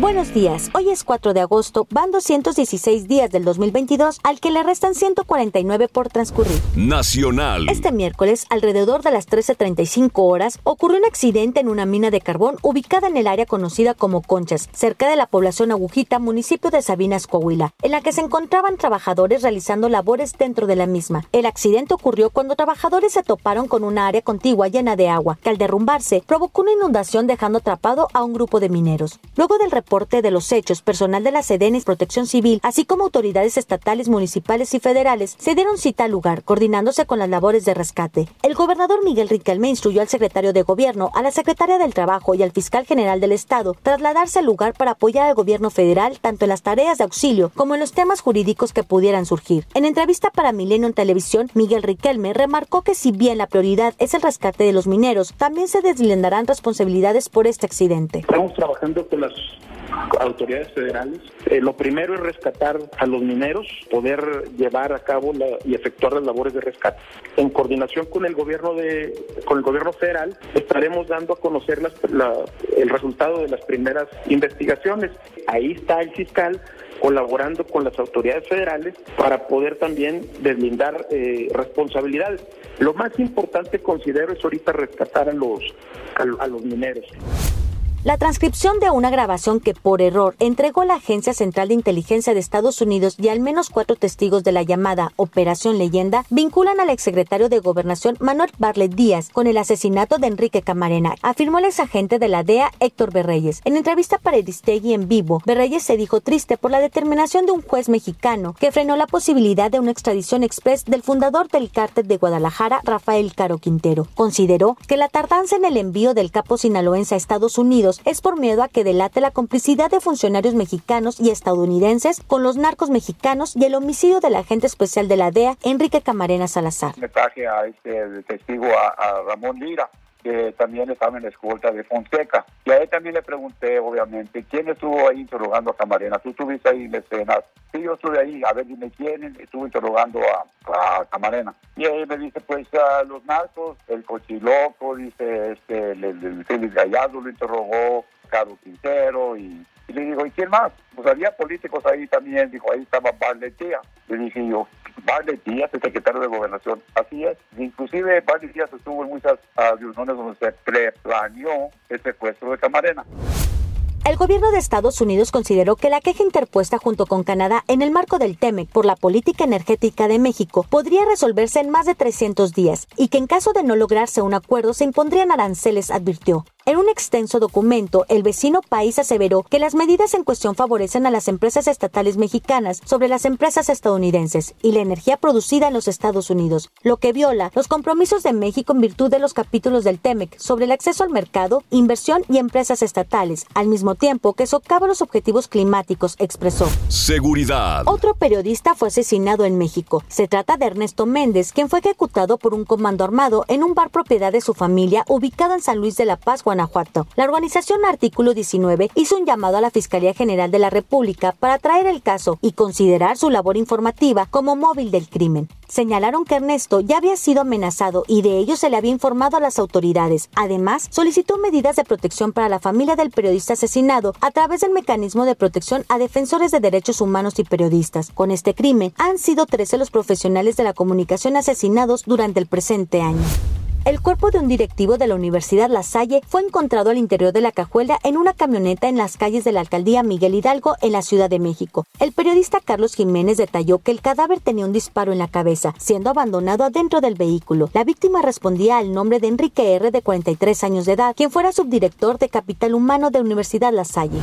Buenos días, hoy es 4 de agosto, van 216 días del 2022 al que le restan 149 por transcurrir. Nacional. Este miércoles, alrededor de las 13.35 horas, ocurrió un accidente en una mina de carbón ubicada en el área conocida como Conchas, cerca de la población Agujita, municipio de Sabinas, Coahuila, en la que se encontraban trabajadores realizando labores dentro de la misma. El accidente ocurrió cuando trabajadores se toparon con una área contigua llena de agua, que al derrumbarse provocó una inundación dejando atrapado a un grupo de mineros. Luego del reporte de los hechos, personal de la Sedenis Protección Civil, así como autoridades estatales, municipales y federales, se dieron cita al lugar, coordinándose con las labores de rescate. El gobernador Miguel Riquelme instruyó al secretario de Gobierno, a la secretaria del Trabajo y al fiscal general del Estado trasladarse al lugar para apoyar al gobierno federal tanto en las tareas de auxilio como en los temas jurídicos que pudieran surgir. En entrevista para Milenio en Televisión, Miguel Riquelme remarcó que si bien la prioridad es el rescate de los mineros, también se deslindarán responsabilidades por este accidente. Estamos trabajando con las autoridades federales. Eh, lo primero es rescatar a los mineros, poder llevar a cabo la, y efectuar las labores de rescate. En coordinación con el gobierno de, con el gobierno federal, estaremos dando a conocer las, la, el resultado de las primeras investigaciones. Ahí está el fiscal colaborando con las autoridades federales para poder también deslindar eh, responsabilidades. Lo más importante considero es ahorita rescatar a los a, a los mineros. La transcripción de una grabación que por error entregó la Agencia Central de Inteligencia de Estados Unidos y al menos cuatro testigos de la llamada Operación Leyenda vinculan al exsecretario de Gobernación Manuel Barlet Díaz con el asesinato de Enrique Camarena, afirmó el exagente de la DEA Héctor Berreyes. En entrevista para Eristegui en vivo, Berreyes se dijo triste por la determinación de un juez mexicano que frenó la posibilidad de una extradición express del fundador del cártel de Guadalajara, Rafael Caro Quintero. Consideró que la tardanza en el envío del capo sinaloense a Estados Unidos es por miedo a que delate la complicidad de funcionarios mexicanos y estadounidenses con los narcos mexicanos y el homicidio del agente especial de la DEA, Enrique Camarena Salazar. A este testigo, a Ramón Lira, que también estaba en la escolta de Fonseca. Y a él también le pregunté, obviamente, ¿quién estuvo ahí interrogando a Camarena? ¿Tú estuviste ahí en la escena? Sí, yo estuve ahí. A ver, dime quién estuvo interrogando a, a Camarena. Y él me dice, pues, a los narcos, el cochiloco, dice, este, el, el Félix Gallardo lo interrogó, Carlos Quintero y y le digo, ¿y quién más? Pues había políticos ahí también, dijo, ahí estaba Barlet Díaz. Le dije yo, Barlet Díaz, el secretario de Gobernación. Así es. Inclusive Barlet Díaz estuvo en muchas uh, reuniones donde se preplaneó el secuestro de Camarena. El gobierno de Estados Unidos consideró que la queja interpuesta junto con Canadá en el marco del TEMEC por la política energética de México podría resolverse en más de 300 días y que en caso de no lograrse un acuerdo se impondrían aranceles, advirtió. En un extenso documento, el vecino país aseveró que las medidas en cuestión favorecen a las empresas estatales mexicanas sobre las empresas estadounidenses y la energía producida en los Estados Unidos, lo que viola los compromisos de México en virtud de los capítulos del TEMEC sobre el acceso al mercado, inversión y empresas estatales, al mismo tiempo que socava los objetivos climáticos, expresó. Seguridad. Otro periodista fue asesinado en México. Se trata de Ernesto Méndez, quien fue ejecutado por un comando armado en un bar propiedad de su familia ubicado en San Luis de la Paz, Guanajuato. La organización Artículo 19 hizo un llamado a la Fiscalía General de la República para traer el caso y considerar su labor informativa como móvil del crimen. Señalaron que Ernesto ya había sido amenazado y de ello se le había informado a las autoridades. Además, solicitó medidas de protección para la familia del periodista asesinado a través del mecanismo de protección a defensores de derechos humanos y periodistas. Con este crimen, han sido 13 los profesionales de la comunicación asesinados durante el presente año. El cuerpo de un directivo de la Universidad La Salle fue encontrado al interior de la cajuela en una camioneta en las calles de la alcaldía Miguel Hidalgo en la Ciudad de México. El periodista Carlos Jiménez detalló que el cadáver tenía un disparo en la cabeza, siendo abandonado adentro del vehículo. La víctima respondía al nombre de Enrique R. de 43 años de edad, quien fuera subdirector de Capital Humano de Universidad La Salle.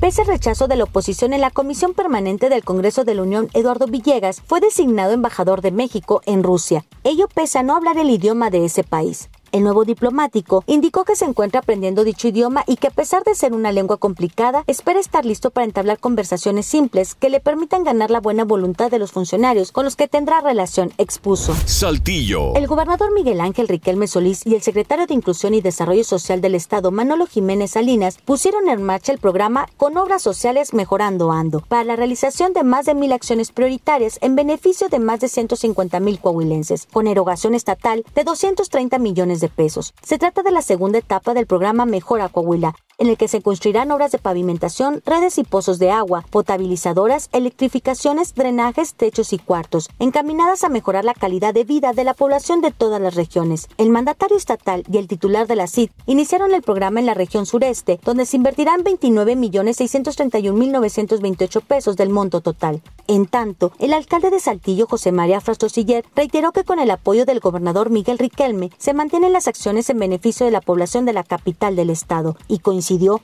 Pese al rechazo de la oposición en la Comisión Permanente del Congreso de la Unión, Eduardo Villegas fue designado embajador de México en Rusia. Ello pese a no hablar el idioma de ese país. El nuevo diplomático indicó que se encuentra aprendiendo dicho idioma y que a pesar de ser una lengua complicada, espera estar listo para entablar conversaciones simples que le permitan ganar la buena voluntad de los funcionarios con los que tendrá relación, expuso. Saltillo. El gobernador Miguel Ángel Riquelme Solís y el secretario de Inclusión y Desarrollo Social del Estado, Manolo Jiménez Salinas, pusieron en marcha el programa Con Obras Sociales Mejorando Ando para la realización de más de mil acciones prioritarias en beneficio de más de 150 mil coahuilenses, con erogación estatal de 230 millones de pesos. Se trata de la segunda etapa del programa Mejora Coahuila, en el que se construirán obras de pavimentación, redes y pozos de agua, potabilizadoras, electrificaciones, drenajes, techos y cuartos, encaminadas a mejorar la calidad de vida de la población de todas las regiones. El mandatario estatal y el titular de la CID iniciaron el programa en la región sureste, donde se invertirán 29.631.928 pesos del monto total. En tanto, el alcalde de Saltillo, José María Frastosiller, reiteró que con el apoyo del gobernador Miguel Riquelme se mantienen las acciones en beneficio de la población de la capital del estado y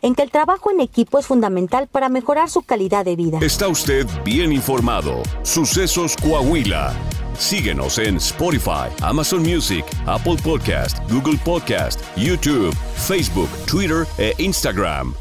en que el trabajo en equipo es fundamental para mejorar su calidad de vida. Está usted bien informado. Sucesos Coahuila. Síguenos en Spotify, Amazon Music, Apple Podcast, Google Podcast, YouTube, Facebook, Twitter e Instagram.